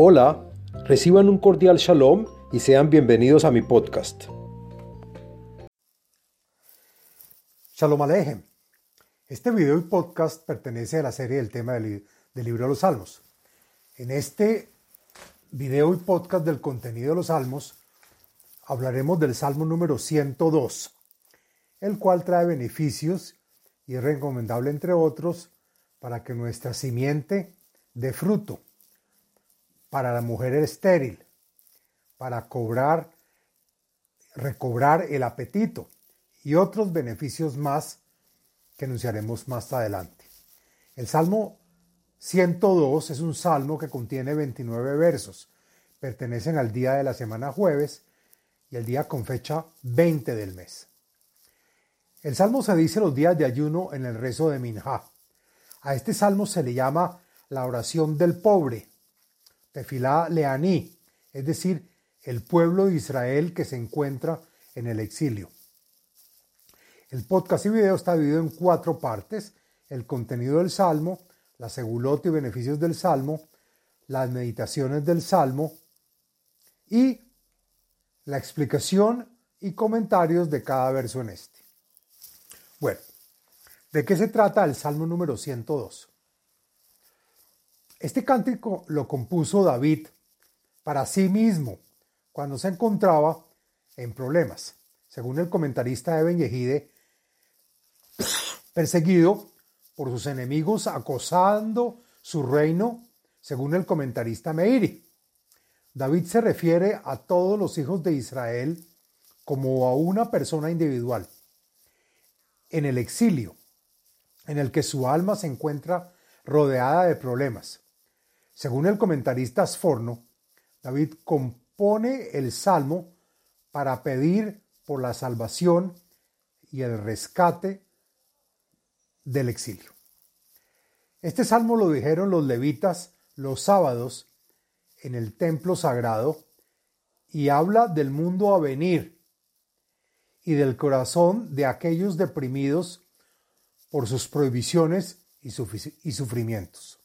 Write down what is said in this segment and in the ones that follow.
Hola, reciban un cordial shalom y sean bienvenidos a mi podcast. Shalom Alejem. Este video y podcast pertenece a la serie del tema del, libro de los Salmos. En este video y podcast del contenido de los Salmos hablaremos del Salmo número 102, el cual trae beneficios y es recomendable, entre otros, para que nuestra simiente dé fruto para la mujer estéril, para cobrar, recobrar el apetito y otros beneficios más que anunciaremos más adelante. El Salmo 102 es un salmo que contiene 29 versos. Pertenecen al día de la semana jueves y el día con fecha 20 del mes. El salmo se dice los días de ayuno en el rezo de Minjá. A este salmo se le llama la oración del pobre Tefilá Leaní, es decir, el pueblo de Israel que se encuentra en el exilio. El podcast y video está dividido en cuatro partes, el contenido del Salmo, la segulot y beneficios del Salmo, las meditaciones del Salmo y la explicación y comentarios de cada verso en este. Bueno, ¿de qué se trata el Salmo número 102? Este cántico lo compuso David para sí mismo cuando se encontraba en problemas. Según el comentarista Eben Yehide, perseguido por sus enemigos, acosando su reino, según el comentarista Meiri. David se refiere a todos los hijos de Israel como a una persona individual, en el exilio, en el que su alma se encuentra rodeada de problemas. Según el comentarista Sforno, David compone el salmo para pedir por la salvación y el rescate del exilio. Este salmo lo dijeron los levitas los sábados en el templo sagrado y habla del mundo a venir y del corazón de aquellos deprimidos por sus prohibiciones y, sufrimientos.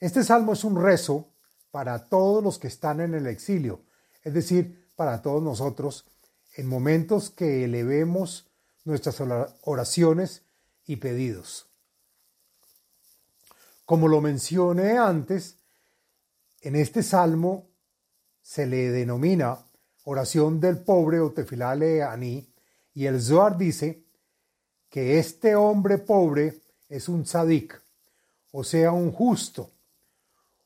Este salmo es un rezo para todos los que están en el exilio, es decir, para todos nosotros, en momentos que elevemos nuestras oraciones y pedidos. Como lo mencioné antes, en este salmo se le denomina oración del pobre o tefilá aní, y el Zohar dice que este hombre pobre es un tzadik, o sea, un justo,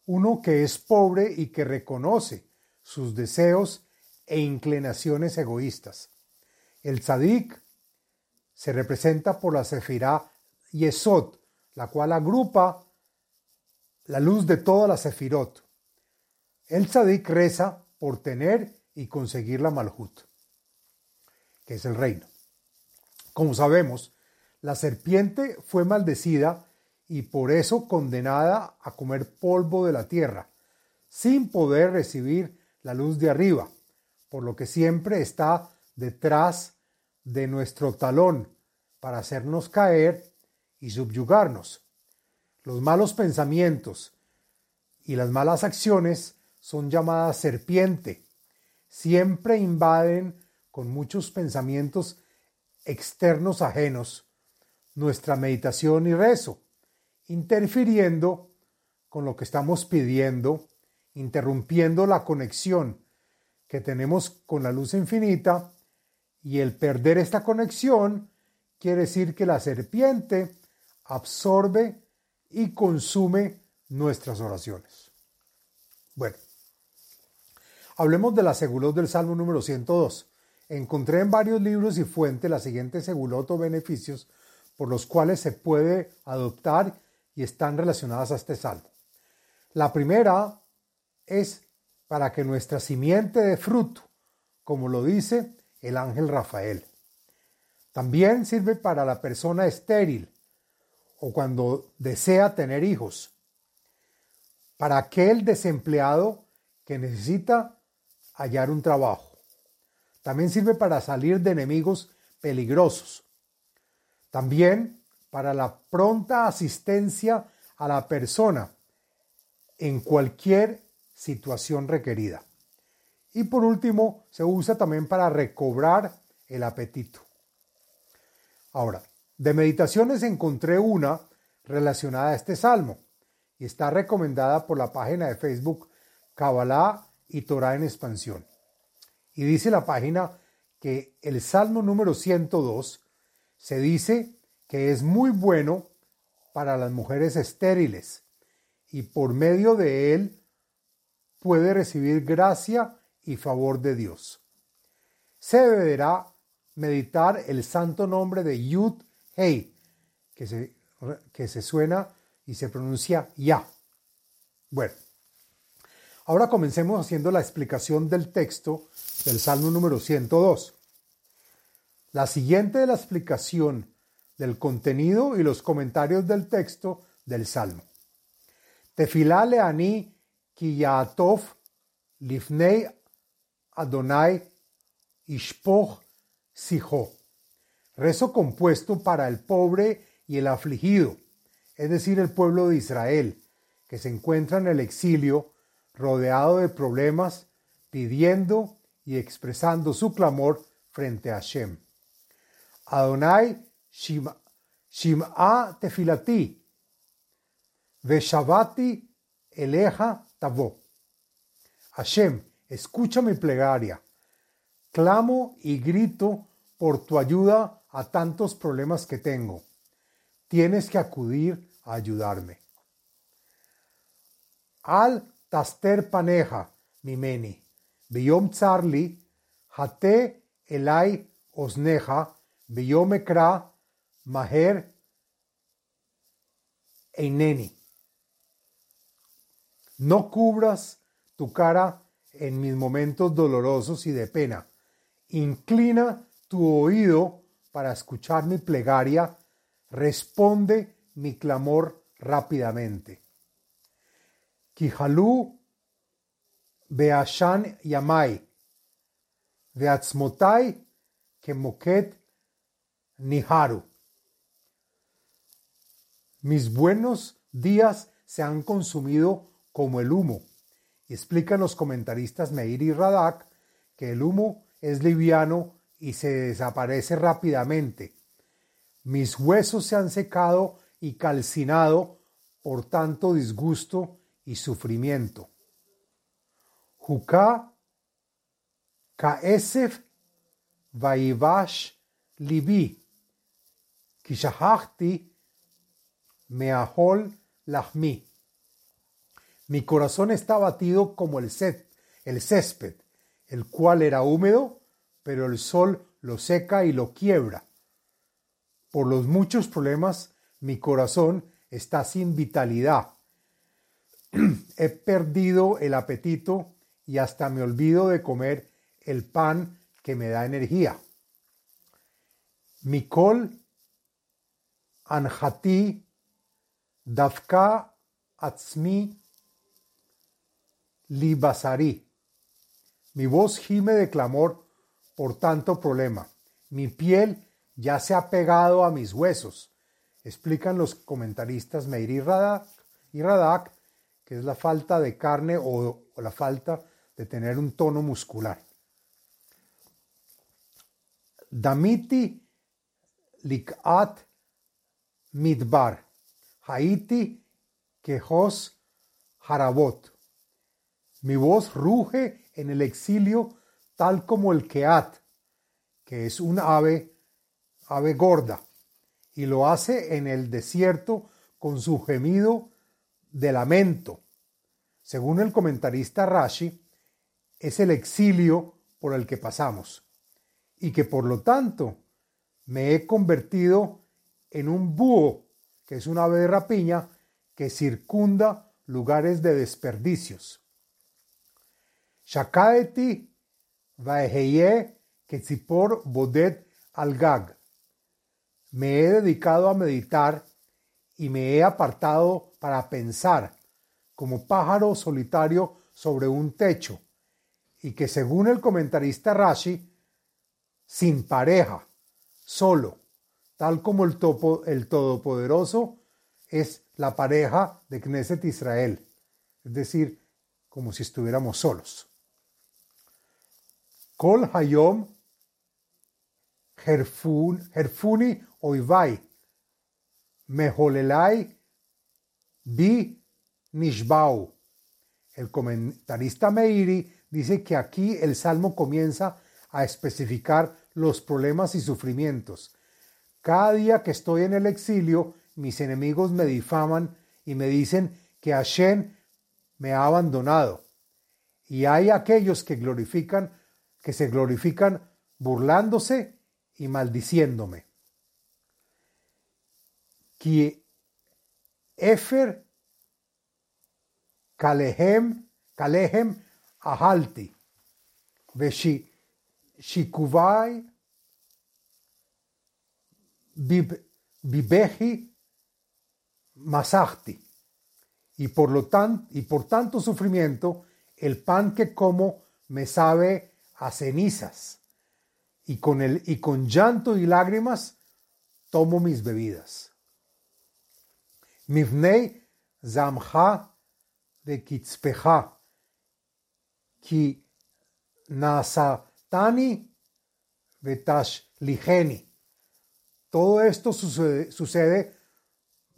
uno que es pobre y que reconoce sus deseos e inclinaciones egoístas. El tzadik se representa por la sefirá Yesod, la cual agrupa la luz de toda la sefirot. El tzadik reza por tener y conseguir la malhut, que es el reino. Como sabemos, la serpiente fue maldecida y por eso condenada a comer polvo de la tierra, sin poder recibir la luz de arriba, por lo que siempre está detrás de nuestro talón para hacernos caer y subyugarnos. Los malos pensamientos y las malas acciones son llamadas serpiente. Siempre invaden con muchos pensamientos externos ajenos nuestra meditación y rezo interfiriendo con lo que estamos pidiendo, interrumpiendo la conexión que tenemos con la luz infinita y el perder esta conexión quiere decir que la serpiente absorbe y consume nuestras oraciones. Bueno, hablemos de la segulot del Salmo número 102. Encontré en varios libros y fuentes la siguiente segulot o beneficios por los cuales se puede adoptar y están relacionadas a este salmo. La primera es para que nuestra simiente de fruto, como lo dice el ángel Rafael. También sirve para la persona estéril o cuando desea tener hijos. Para aquel desempleado que necesita hallar un trabajo. También sirve para salir de enemigos peligrosos. También para la pronta asistencia a la persona en cualquier situación requerida. Y por último, se usa también para recobrar el apetito. Ahora, de meditaciones encontré una relacionada a este salmo y está recomendada por la página de Facebook Kabbalah y Torah en expansión. Y dice la página que el salmo número 102 se dice que es muy bueno para las mujeres estériles y por medio de él puede recibir gracia y favor de Dios. Se deberá meditar el santo nombre de Yud Hei, que se, que se suena y se pronuncia Ya. Bueno, ahora comencemos haciendo la explicación del texto del Salmo número 102. La siguiente es la explicación del contenido y los comentarios del texto del Salmo. Tefilá leani ki yaatov lifnei Adonai ishpoch sijo. Rezo compuesto para el pobre y el afligido, es decir, el pueblo de Israel, que se encuentra en el exilio, rodeado de problemas, pidiendo y expresando su clamor frente a Hashem. Adonai Shim'a tefilati, Veshavati eleja tavo. Hashem, escucha mi plegaria. Clamo y grito por tu ayuda a tantos problemas que tengo. Tienes que acudir a ayudarme. Al taster paneja, mimeni, biyom tsarli, hate elai osneja, biyom ekra, maher eineni. No cubras tu cara en mis momentos dolorosos y de pena. Inclina tu oído para escuchar mi plegaria. Responde mi clamor rápidamente. Kihalu beashan yamai, veatzmotai kemoket niharu. Mis buenos días se han consumido como el humo. Explican los comentaristas Meir y Radak que el humo es liviano y se desaparece rápidamente. Mis huesos se han secado y calcinado por tanto disgusto y sufrimiento. Juká kaesef vaivash libi kishahachti meahol lahmi. Mi corazón está batido como el, el césped, el cual era húmedo, pero el sol lo seca y lo quiebra. Por los muchos problemas, mi corazón está sin vitalidad. He perdido el apetito y hasta me olvido de comer el pan que me da energía. Mikol anjati davka atzmi libasari. Mi voz gime de clamor por tanto problema. Mi piel ya se ha pegado a mis huesos. Explican los comentaristas Meir y Radak, y Radak que es la falta de carne o, o la falta de tener un tono muscular. Damiti likat midbar. Haiti quejos harabot. Mi voz ruge en el exilio tal como el keat, que es un ave, ave gorda, y lo hace en el desierto con su gemido de lamento. Según el comentarista Rashi, es el exilio por el que pasamos, y que por lo tanto me he convertido en un búho, que es un ave de rapiña que circunda lugares de desperdicios. Shakaeti vaeheye ketzipor bodet al-gag. Me he dedicado a meditar y me he apartado para pensar, como pájaro solitario sobre un techo, y que según el comentarista Rashi, sin pareja, solo, tal como el, topo, el Todopoderoso es la pareja de Knesset Israel. es decir, como si estuviéramos solos. Kol Hayom Herfuni Oivai Meholelai Bi Nishbau. El comentarista Meiri dice que aquí el salmo comienza a especificar los problemas y sufrimientos. Cada día que estoy en el exilio, mis enemigos me difaman y me dicen que Hashem me ha abandonado. Y hay aquellos que glorifican, que se glorifican burlándose y maldiciéndome. Que Kalehem, Ahalti, Veshi Bibeji Masachti. Y por, lo tan, y por tanto sufrimiento, el pan que como me sabe a cenizas. Y con, el, y con llanto y lágrimas tomo mis bebidas. Mivnei zamha de kitzpeja, ki nasatani vetash ligeni. Todo esto sucede,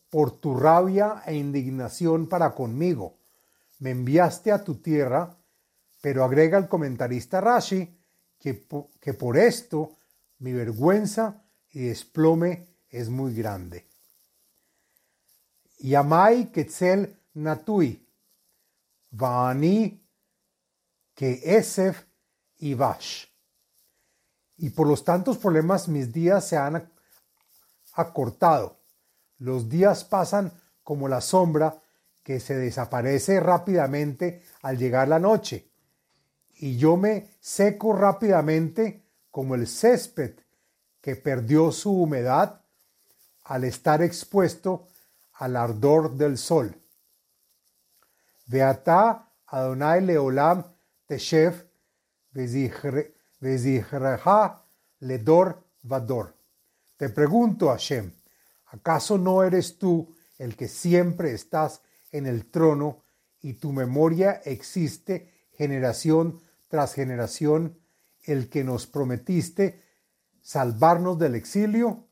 por tu rabia e indignación para conmigo. Me enviaste a tu tierra, pero agrega el comentarista Rashi que, que por esto mi vergüenza y desplome es muy grande. Yamai Ketzel Natui, Vaani que Esef y Vash. Y por los tantos problemas mis días se han acortado. Los días pasan como la sombra que se desaparece rápidamente al llegar la noche. Y yo me seco rápidamente como el césped que perdió su humedad al estar expuesto al ardor del sol. Beata Adonai Leolam Teshev Vezihreha Ledor Vador. Te pregunto, Hashem, ¿acaso no eres tú el que siempre estás en el trono y tu memoria existe generación tras generación, el que nos prometiste salvarnos del exilio?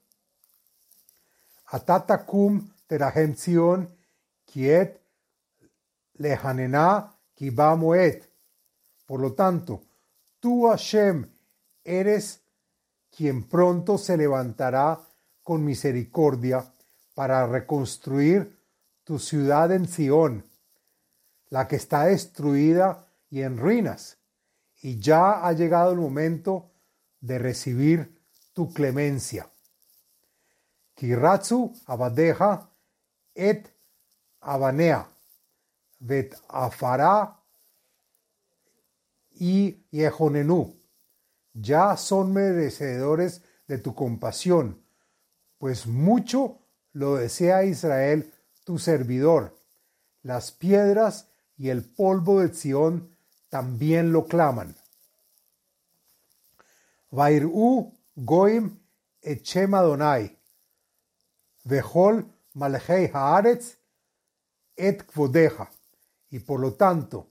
Atatakum terahem Zion, kiet lehanena kibamoet. Por lo tanto, tú, Hashem, eres quien pronto se levantará con misericordia para reconstruir tu ciudad en Sión, la que está destruida y en ruinas, y ya ha llegado el momento de recibir tu clemencia. Kiratsu abadeja et abanea, vet y yejonenu ya son merecedores de tu compasión, pues mucho lo desea Israel, tu servidor. Las piedras y el polvo de Sión también lo claman. Goim echem Adonai, vehol malchei haaretz et. Y por lo tanto,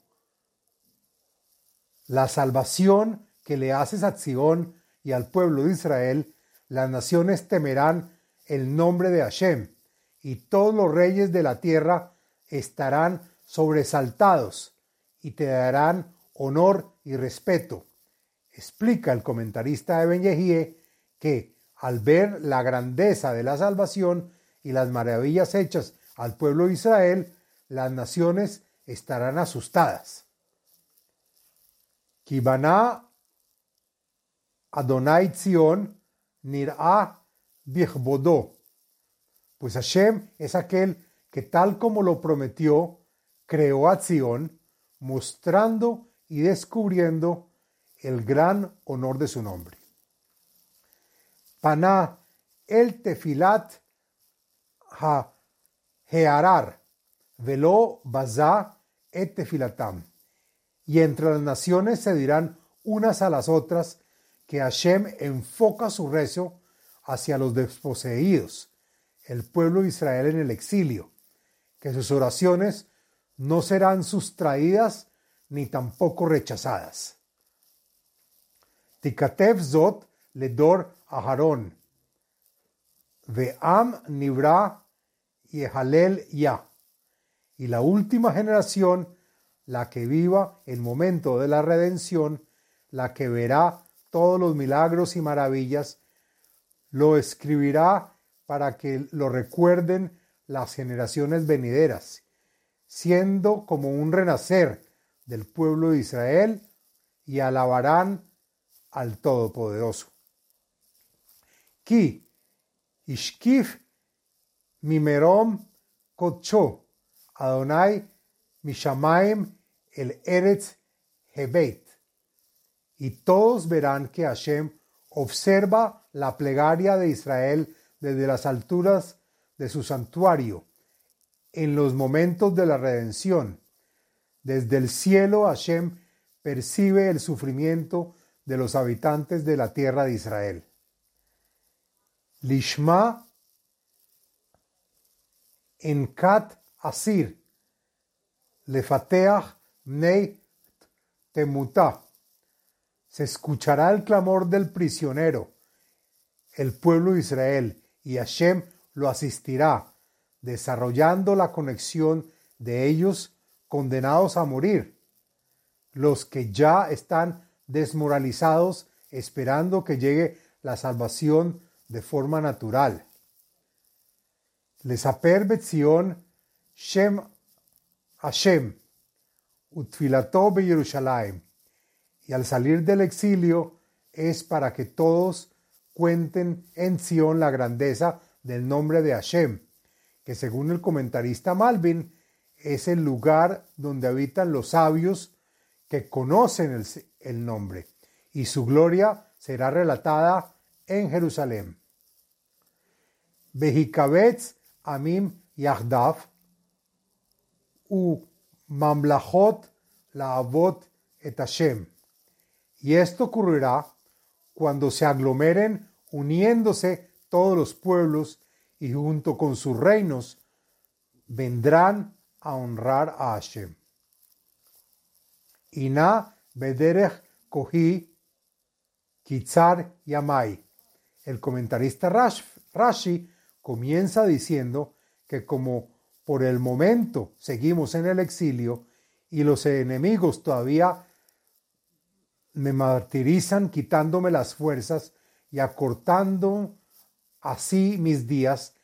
la salvación que le haces a Sion y al pueblo de Israel, las naciones temerán el nombre de Hashem, y todos los reyes de la tierra estarán sobresaltados y te darán honor y respeto. Explica el comentarista de Ben que al ver la grandeza de la salvación y las maravillas hechas al pueblo de Israel, las naciones estarán asustadas. Kibaná Adonai Zion nir'a bichbodo. Pues Hashem es aquel que tal como lo prometió, creó a Zion, mostrando y descubriendo el gran honor de su nombre. Paná el tefilat ha hearar velo baza et tefilatam. Y entre las naciones se dirán unas a las otras, que Hashem enfoca su rezo hacia los desposeídos, el pueblo de Israel en el exilio, que sus oraciones no serán sustraídas ni tampoco rechazadas. Tikatev Zot Ledor Aharon. Ve'am Nibra Yehalel Ya. Y la última generación, la que viva el momento de la redención, la que verá todos los milagros y maravillas, lo escribirá para que lo recuerden las generaciones venideras, siendo como un renacer del pueblo de Israel y alabarán al Todopoderoso. Ki ishkif mimerom kotcho Adonai mishamaim el eretz hebeit. Y todos verán que Hashem observa la plegaria de Israel desde las alturas de su santuario en los momentos de la redención. Desde el cielo Hashem percibe el sufrimiento de los habitantes de la tierra de Israel. Lishma en Kat Asir, Lefateach Nei Temuta. Se escuchará el clamor del prisionero, el pueblo de Israel, y Hashem lo asistirá, desarrollando la conexión de ellos condenados a morir, los que ya están desmoralizados esperando que llegue la salvación de forma natural. Les aper Betzion Shem Hashem Utfilato Yerushalayim y al salir del exilio es para que todos cuenten en Sion la grandeza del nombre de Hashem, que según el comentarista Malvin es el lugar donde habitan los sabios que conocen el, nombre, y su gloria será relatada en Jerusalén. Behikabetz Amim Yahdav u Mamlachot Laavot et Hashem. Y esto ocurrirá cuando se aglomeren uniéndose todos los pueblos y junto con sus reinos vendrán a honrar a Hashem. Ina Bederech Kohi Kitzar Yamai. El comentarista Rashi comienza diciendo que como por el momento seguimos en el exilio y los enemigos todavía me martirizan quitándome las fuerzas y acortando así mis días,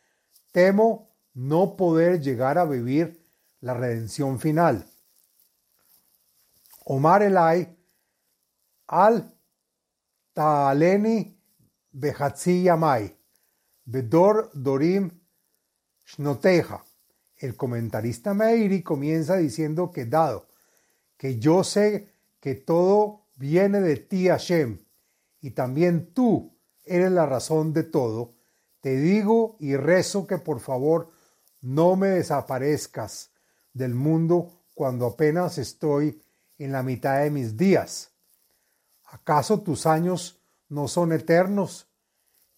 temo no poder llegar a vivir la redención final. Omar Elai al Taaleni Behatzi Yamai Bedor Dorim Shnoteja. El comentarista Meiri comienza diciendo que dado que yo sé que todo viene de ti Hashem y también tú eres la razón de todo, te digo y rezo que por favor no me desaparezcas del mundo cuando apenas estoy en la mitad de mis días. ¿Acaso tus años no son eternos?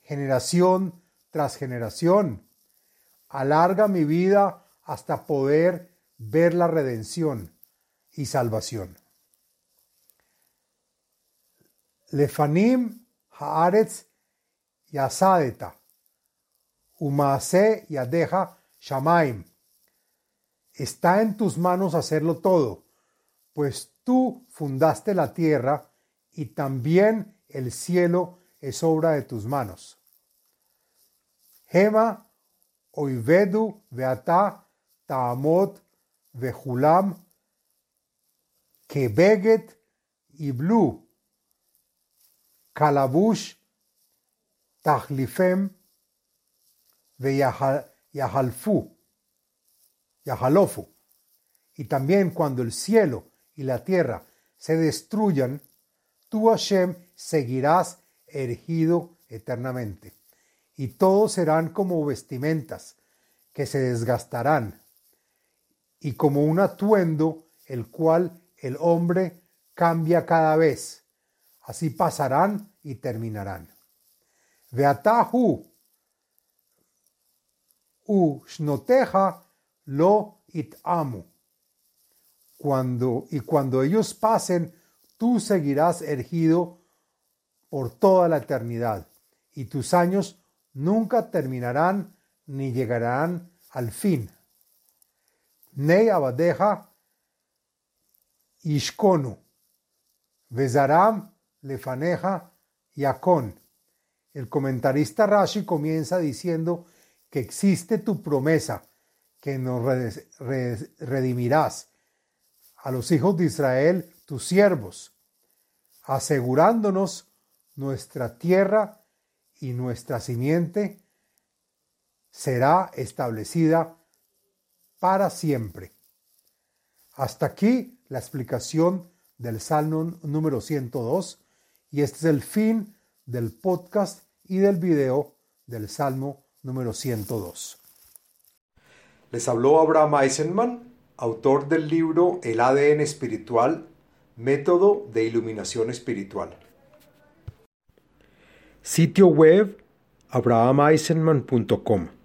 Generación tras generación. Alarga mi vida hasta poder ver la redención y salvación. Lefanim haaretz yasadeta, umase yadeja shamaim. Está en tus manos hacerlo todo, pues tú fundaste la tierra y también el cielo es obra de tus manos. Hema oivedu veata taamot vehulam kebeget iblu kalabush tahlifem veyahalfu yahalofu y también cuando el cielo y la tierra se destruyan, tú Hashem seguirás erigido eternamente y todos serán como vestimentas que se desgastarán, y como un atuendo el cual el hombre cambia cada vez. Así pasarán y terminarán. Veatahu u shnoteja lo itamu. cuando, y cuando ellos pasen, tú seguirás ergido por toda la eternidad, y tus años nunca terminarán ni llegarán al fin. Nei abadeja ishkonu, bezaram lefaneja yakon. El comentarista Rashi comienza diciendo que existe tu promesa, que nos redimirás a los hijos de Israel, tus siervos, asegurándonos nuestra tierra y nuestra simiente será establecida para siempre. Hasta aquí la explicación del Salmo número 102 y este es el fin del podcast y del video del Salmo número 102. Les habló Abraham Eisenman, autor del libro El ADN espiritual, método de iluminación espiritual. Sitio web abrahameisenman.com